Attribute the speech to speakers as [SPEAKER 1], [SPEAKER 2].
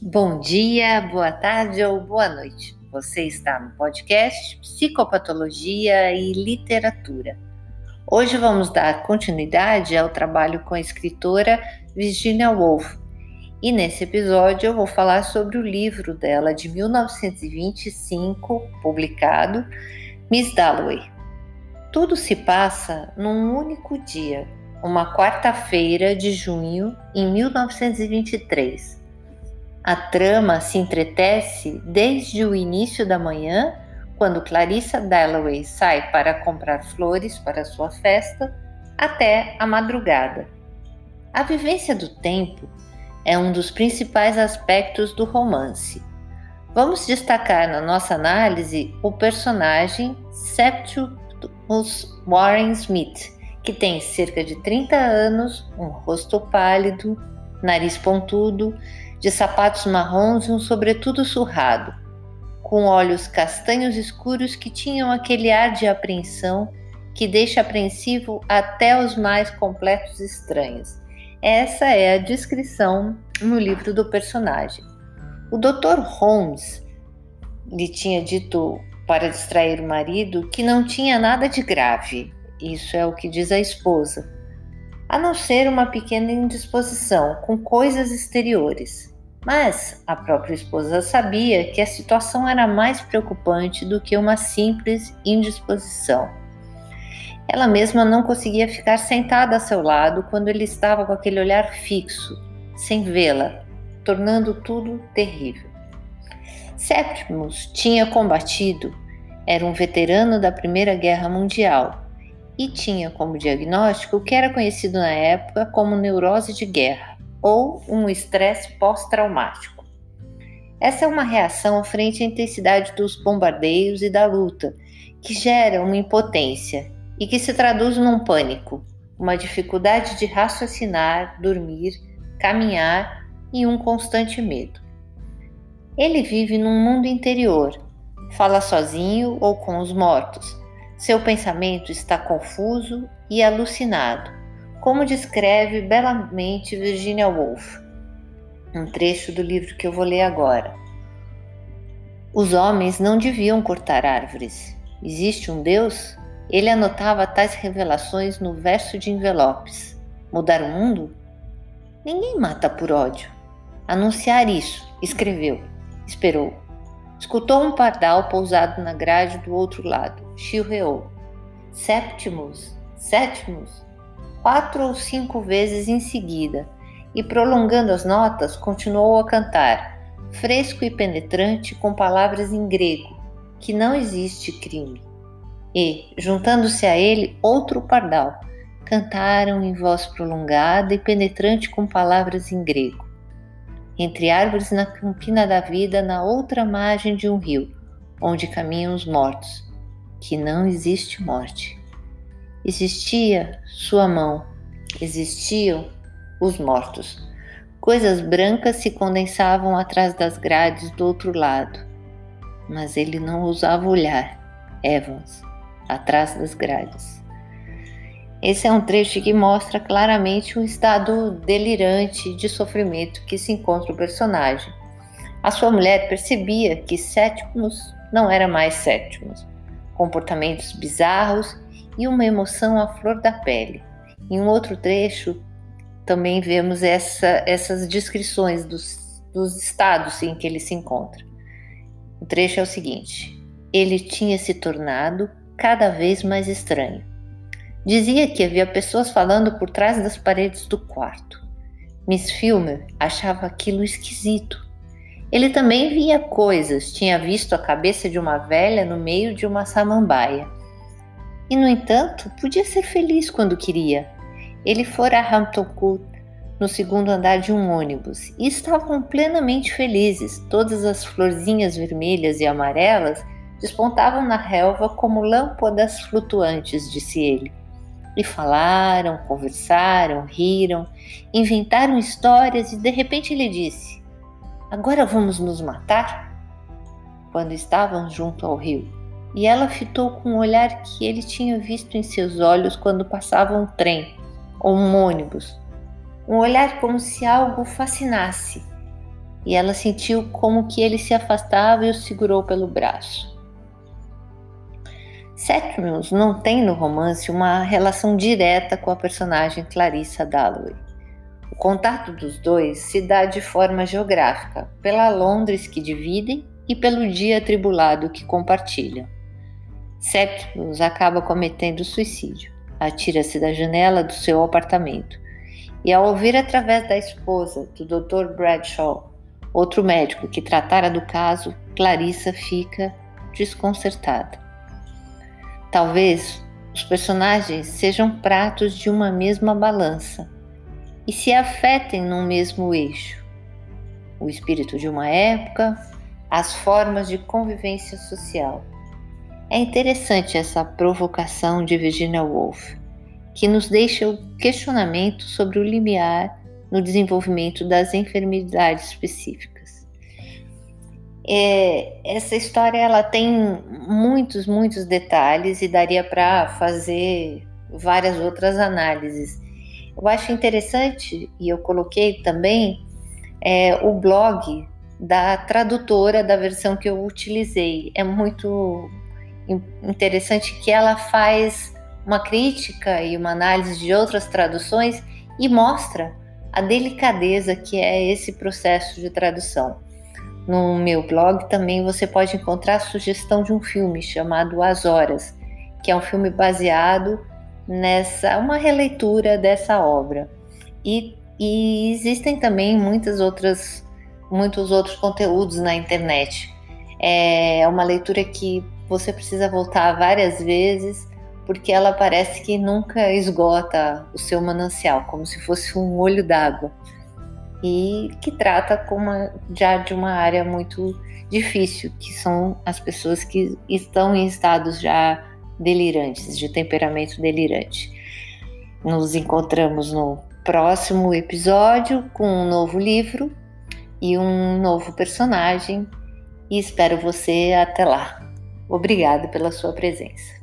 [SPEAKER 1] Bom dia, boa tarde ou boa noite. Você está no podcast Psicopatologia e Literatura. Hoje vamos dar continuidade ao trabalho com a escritora Virginia Woolf. E nesse episódio eu vou falar sobre o livro dela de 1925, publicado, Miss Dalloway. Tudo se passa num único dia, uma quarta-feira de junho em 1923 a trama se entretece desde o início da manhã, quando Clarissa Dalloway sai para comprar flores para sua festa, até a madrugada. A vivência do tempo é um dos principais aspectos do romance. Vamos destacar na nossa análise o personagem Septimus Warren Smith, que tem cerca de 30 anos, um rosto pálido, nariz pontudo, de sapatos marrons e um sobretudo surrado, com olhos castanhos escuros que tinham aquele ar de apreensão que deixa apreensivo até os mais completos estranhos. Essa é a descrição no livro do personagem. O Dr. Holmes lhe tinha dito para distrair o marido que não tinha nada de grave. Isso é o que diz a esposa a não ser uma pequena indisposição com coisas exteriores. Mas a própria esposa sabia que a situação era mais preocupante do que uma simples indisposição. Ela mesma não conseguia ficar sentada a seu lado quando ele estava com aquele olhar fixo, sem vê-la, tornando tudo terrível. Septimus tinha combatido, era um veterano da Primeira Guerra Mundial e tinha como diagnóstico o que era conhecido na época como neurose de guerra ou um estresse pós-traumático. Essa é uma reação frente à intensidade dos bombardeios e da luta, que gera uma impotência e que se traduz num pânico, uma dificuldade de raciocinar, dormir, caminhar e um constante medo. Ele vive num mundo interior, fala sozinho ou com os mortos, seu pensamento está confuso e alucinado, como descreve belamente Virginia Woolf. Um trecho do livro que eu vou ler agora. Os homens não deviam cortar árvores. Existe um Deus? Ele anotava tais revelações no verso de envelopes. Mudar o mundo? Ninguém mata por ódio. Anunciar isso, escreveu. Esperou. Escutou um pardal pousado na grade do outro lado. Chilreou. Septimus, Sétimos, quatro ou cinco vezes em seguida, e prolongando as notas, continuou a cantar, fresco e penetrante, com palavras em grego, que não existe crime. E, juntando-se a ele, outro pardal, cantaram em voz prolongada e penetrante com palavras em grego entre árvores na campina da vida, na outra margem de um rio, onde caminham os mortos, que não existe morte. Existia sua mão, existiam os mortos. Coisas brancas se condensavam atrás das grades do outro lado, mas ele não ousava olhar, Evans, atrás das grades. Esse é um trecho que mostra claramente o estado delirante de sofrimento que se encontra o personagem. A sua mulher percebia que Sétimos não era mais Sétimos, comportamentos bizarros e uma emoção à flor da pele. Em um outro trecho, também vemos essa, essas descrições dos, dos estados em que ele se encontra. O trecho é o seguinte: ele tinha se tornado cada vez mais estranho Dizia que havia pessoas falando por trás das paredes do quarto. Miss Filmer achava aquilo esquisito. Ele também via coisas, tinha visto a cabeça de uma velha no meio de uma samambaia. E, no entanto, podia ser feliz quando queria. Ele fora a Hampton Court no segundo andar de um ônibus e estavam plenamente felizes. Todas as florzinhas vermelhas e amarelas despontavam na relva como lâmpadas flutuantes, disse ele. E falaram, conversaram, riram, inventaram histórias e de repente ele disse: Agora vamos nos matar? Quando estavam junto ao rio, e ela fitou com o olhar que ele tinha visto em seus olhos quando passava um trem ou um ônibus. um olhar como se algo fascinasse, e ela sentiu como que ele se afastava e o segurou pelo braço. Sétimos não tem no romance uma relação direta com a personagem Clarissa Dalloway. Contato dos dois se dá de forma geográfica, pela Londres que dividem e pelo dia atribulado que compartilham. Septimus acaba cometendo suicídio, atira-se da janela do seu apartamento e, ao ouvir através da esposa do Dr. Bradshaw, outro médico que tratara do caso, Clarissa fica desconcertada. Talvez os personagens sejam pratos de uma mesma balança e se afetem num mesmo eixo. O espírito de uma época, as formas de convivência social. É interessante essa provocação de Virginia Woolf, que nos deixa o questionamento sobre o limiar no desenvolvimento das enfermidades específicas. É, essa história ela tem muitos, muitos detalhes e daria para fazer várias outras análises. Eu acho interessante, e eu coloquei também, é, o blog da tradutora da versão que eu utilizei. É muito interessante que ela faz uma crítica e uma análise de outras traduções e mostra a delicadeza que é esse processo de tradução. No meu blog também você pode encontrar a sugestão de um filme chamado As Horas, que é um filme baseado nessa uma releitura dessa obra. E, e existem também muitas outras muitos outros conteúdos na internet. É uma leitura que você precisa voltar várias vezes porque ela parece que nunca esgota o seu manancial, como se fosse um olho d'água. E que trata como já de uma área muito difícil, que são as pessoas que estão em estados já delirantes, de temperamento delirante. Nos encontramos no próximo episódio com um novo livro e um novo personagem e espero você até lá. Obrigada pela sua presença.